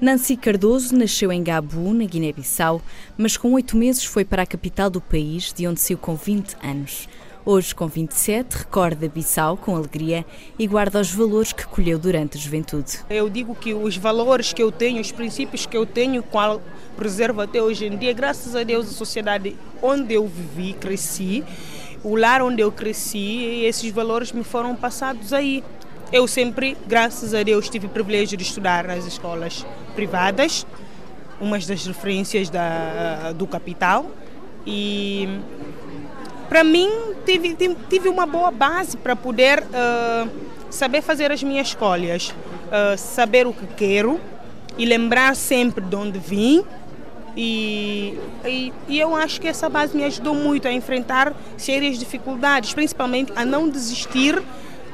Nancy Cardoso nasceu em Gabu, na Guiné-Bissau, mas com oito meses foi para a capital do país, de onde saiu com 20 anos. Hoje, com 27, recorda Bissau com alegria e guarda os valores que colheu durante a juventude. Eu digo que os valores que eu tenho, os princípios que eu tenho, qual preservo até hoje em dia, graças a Deus, a sociedade onde eu vivi, cresci, o lar onde eu cresci, esses valores me foram passados aí. Eu sempre, graças a Deus, tive o privilégio de estudar nas escolas privadas, umas das referências da, do capital. E para mim, tive, tive uma boa base para poder uh, saber fazer as minhas escolhas, uh, saber o que quero e lembrar sempre de onde vim. E, e, e, eu acho que essa base me ajudou muito a enfrentar sérias dificuldades, principalmente a não desistir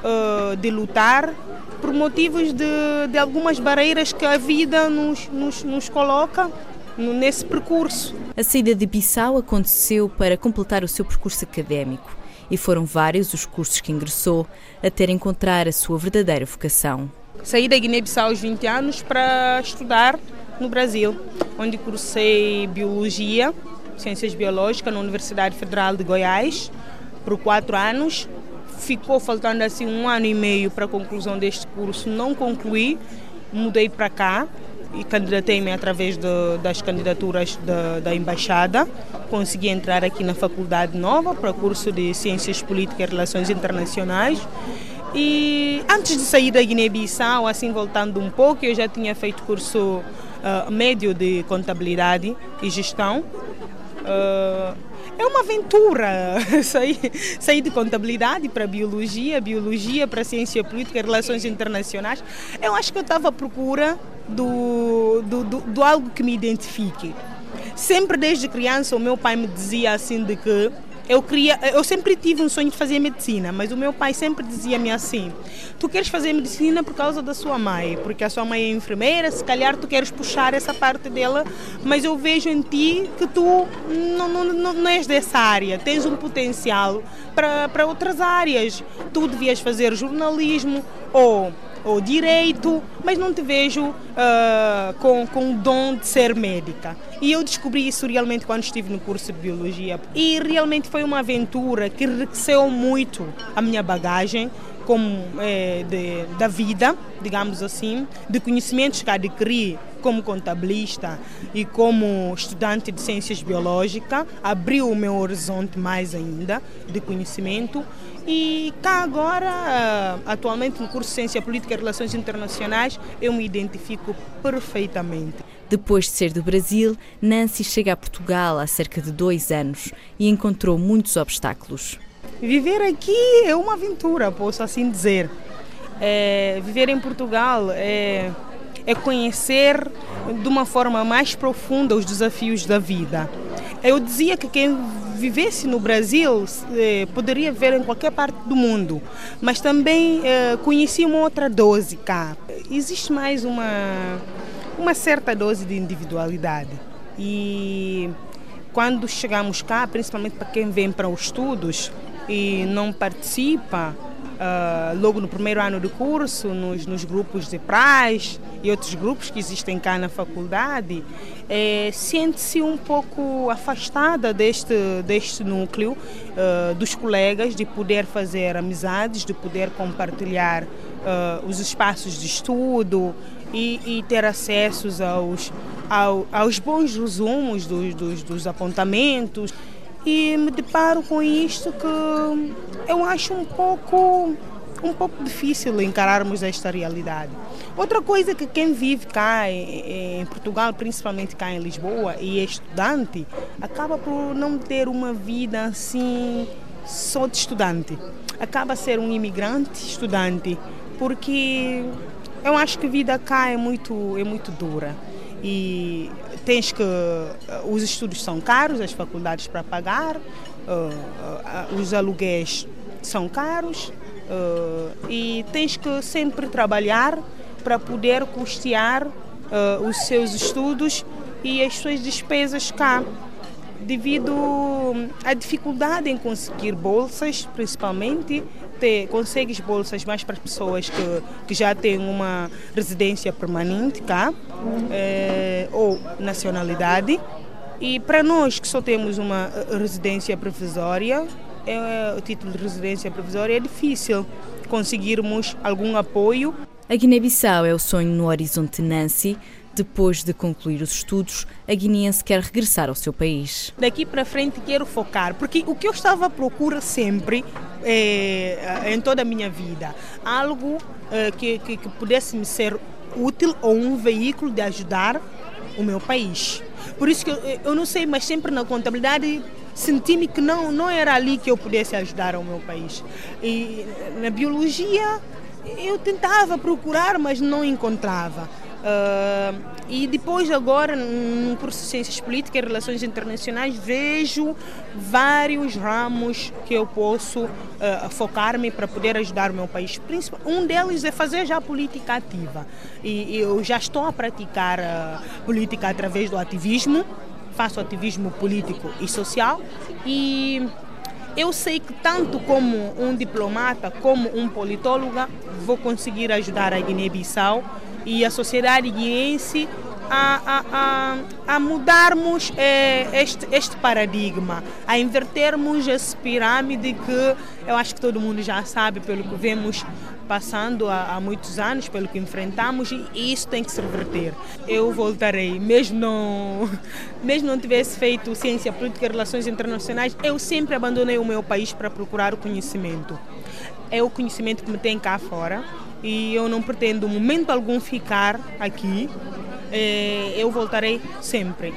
uh, de lutar por motivos de, de algumas barreiras que a vida nos, nos, nos coloca nesse percurso. A saída de Bissau aconteceu para completar o seu percurso académico e foram vários os cursos que ingressou até encontrar a sua verdadeira vocação. Saí da Guiné-Bissau aos 20 anos para estudar no Brasil, onde cursei Biologia, Ciências Biológicas na Universidade Federal de Goiás por quatro anos ficou faltando assim um ano e meio para a conclusão deste curso, não concluí, mudei para cá e candidatei-me através de, das candidaturas de, da embaixada. Consegui entrar aqui na Faculdade Nova para o curso de Ciências Políticas e Relações Internacionais. E antes de sair da Guiné-Bissau, assim voltando um pouco, eu já tinha feito curso uh, médio de contabilidade e gestão. Uh, é uma aventura sair, sair de contabilidade para biologia, biologia para ciência política e relações internacionais. Eu acho que eu estava à procura do, do, do, do algo que me identifique. Sempre desde criança o meu pai me dizia assim de que eu queria, eu sempre tive um sonho de fazer medicina, mas o meu pai sempre dizia-me assim: tu queres fazer medicina por causa da sua mãe, porque a sua mãe é enfermeira, se calhar tu queres puxar essa parte dela, mas eu vejo em ti que tu não, não, não, não és dessa área, tens um potencial para, outras áreas. Tu devias fazer jornalismo ou ou direito, mas não te vejo uh, com, com o dom de ser médica. E eu descobri isso realmente quando estive no curso de biologia. E realmente foi uma aventura que enriqueceu muito a minha bagagem como é, de, da vida, digamos assim, de conhecimentos que adquiri como contabilista e como estudante de ciências biológicas, abriu o meu horizonte mais ainda de conhecimento e cá agora, atualmente no curso de Ciência Política e Relações Internacionais, eu me identifico perfeitamente. Depois de ser do Brasil, Nancy chega a Portugal há cerca de dois anos e encontrou muitos obstáculos. Viver aqui é uma aventura, posso assim dizer. É, viver em Portugal é, é conhecer de uma forma mais profunda os desafios da vida. Eu dizia que quem vivesse no Brasil, eh, poderia ver em qualquer parte do mundo, mas também eh, conheci uma outra dose cá. Existe mais uma, uma certa dose de individualidade. E quando chegamos cá, principalmente para quem vem para os estudos e não participa, uh, logo no primeiro ano do curso, nos, nos grupos de praz e outros grupos que existem cá na faculdade, é, sente-se um pouco afastada deste, deste núcleo uh, dos colegas, de poder fazer amizades, de poder compartilhar uh, os espaços de estudo e, e ter acessos aos, ao, aos bons resumos dos, dos, dos apontamentos. E me deparo com isto que eu acho um pouco um pouco difícil encararmos esta realidade. Outra coisa que quem vive cá em Portugal, principalmente cá em Lisboa, e é estudante, acaba por não ter uma vida assim só de estudante. Acaba ser um imigrante estudante, porque eu acho que a vida cá é muito, é muito dura. E tens que. Os estudos são caros, as faculdades para pagar, uh, uh, os aluguéis são caros, e tens que sempre trabalhar para poder custear os seus estudos e as suas despesas cá. devido à dificuldade em conseguir bolsas, principalmente. Ter, consegues bolsas mais para pessoas que, que já têm uma residência permanente cá é, ou nacionalidade. E para nós que só temos uma eh, residência provisória, é, o título de residência provisória é difícil conseguirmos algum apoio. A Guiné-Bissau é o sonho no horizonte Nancy, depois de concluir os estudos, a guineense quer regressar ao seu país. Daqui para frente quero focar, porque o que eu estava à procura sempre é, em toda a minha vida, algo é, que, que, que pudesse me ser útil ou um veículo de ajudar o meu país. Por isso que eu, eu não sei, mas sempre na contabilidade senti-me que não, não era ali que eu pudesse ajudar o meu país. E na biologia eu tentava procurar, mas não encontrava. Uh, e depois agora no curso de Ciências Políticas e Relações Internacionais vejo vários ramos que eu posso uh, focar-me para poder ajudar o meu país. Um deles é fazer já política ativa. E eu já estou a praticar uh, política através do ativismo, faço ativismo político e social e eu sei que tanto como um diplomata, como um politólogo, vou conseguir ajudar a Guiné-Bissau e a sociedade guineense a, a, a, mudarmos é, este, este paradigma, a invertermos essa pirâmide que eu acho que todo mundo já sabe pelo que vemos passando há, há, muitos anos, pelo que enfrentamos, e isso tem que se reverter. Eu voltarei, mesmo não, mesmo não tivesse feito ciência política e relações internacionais, eu sempre abandonei o meu país para procurar o conhecimento. É o conhecimento que me tem cá fora e eu não pretendo, momento algum, ficar aqui. É, eu voltarei sempre.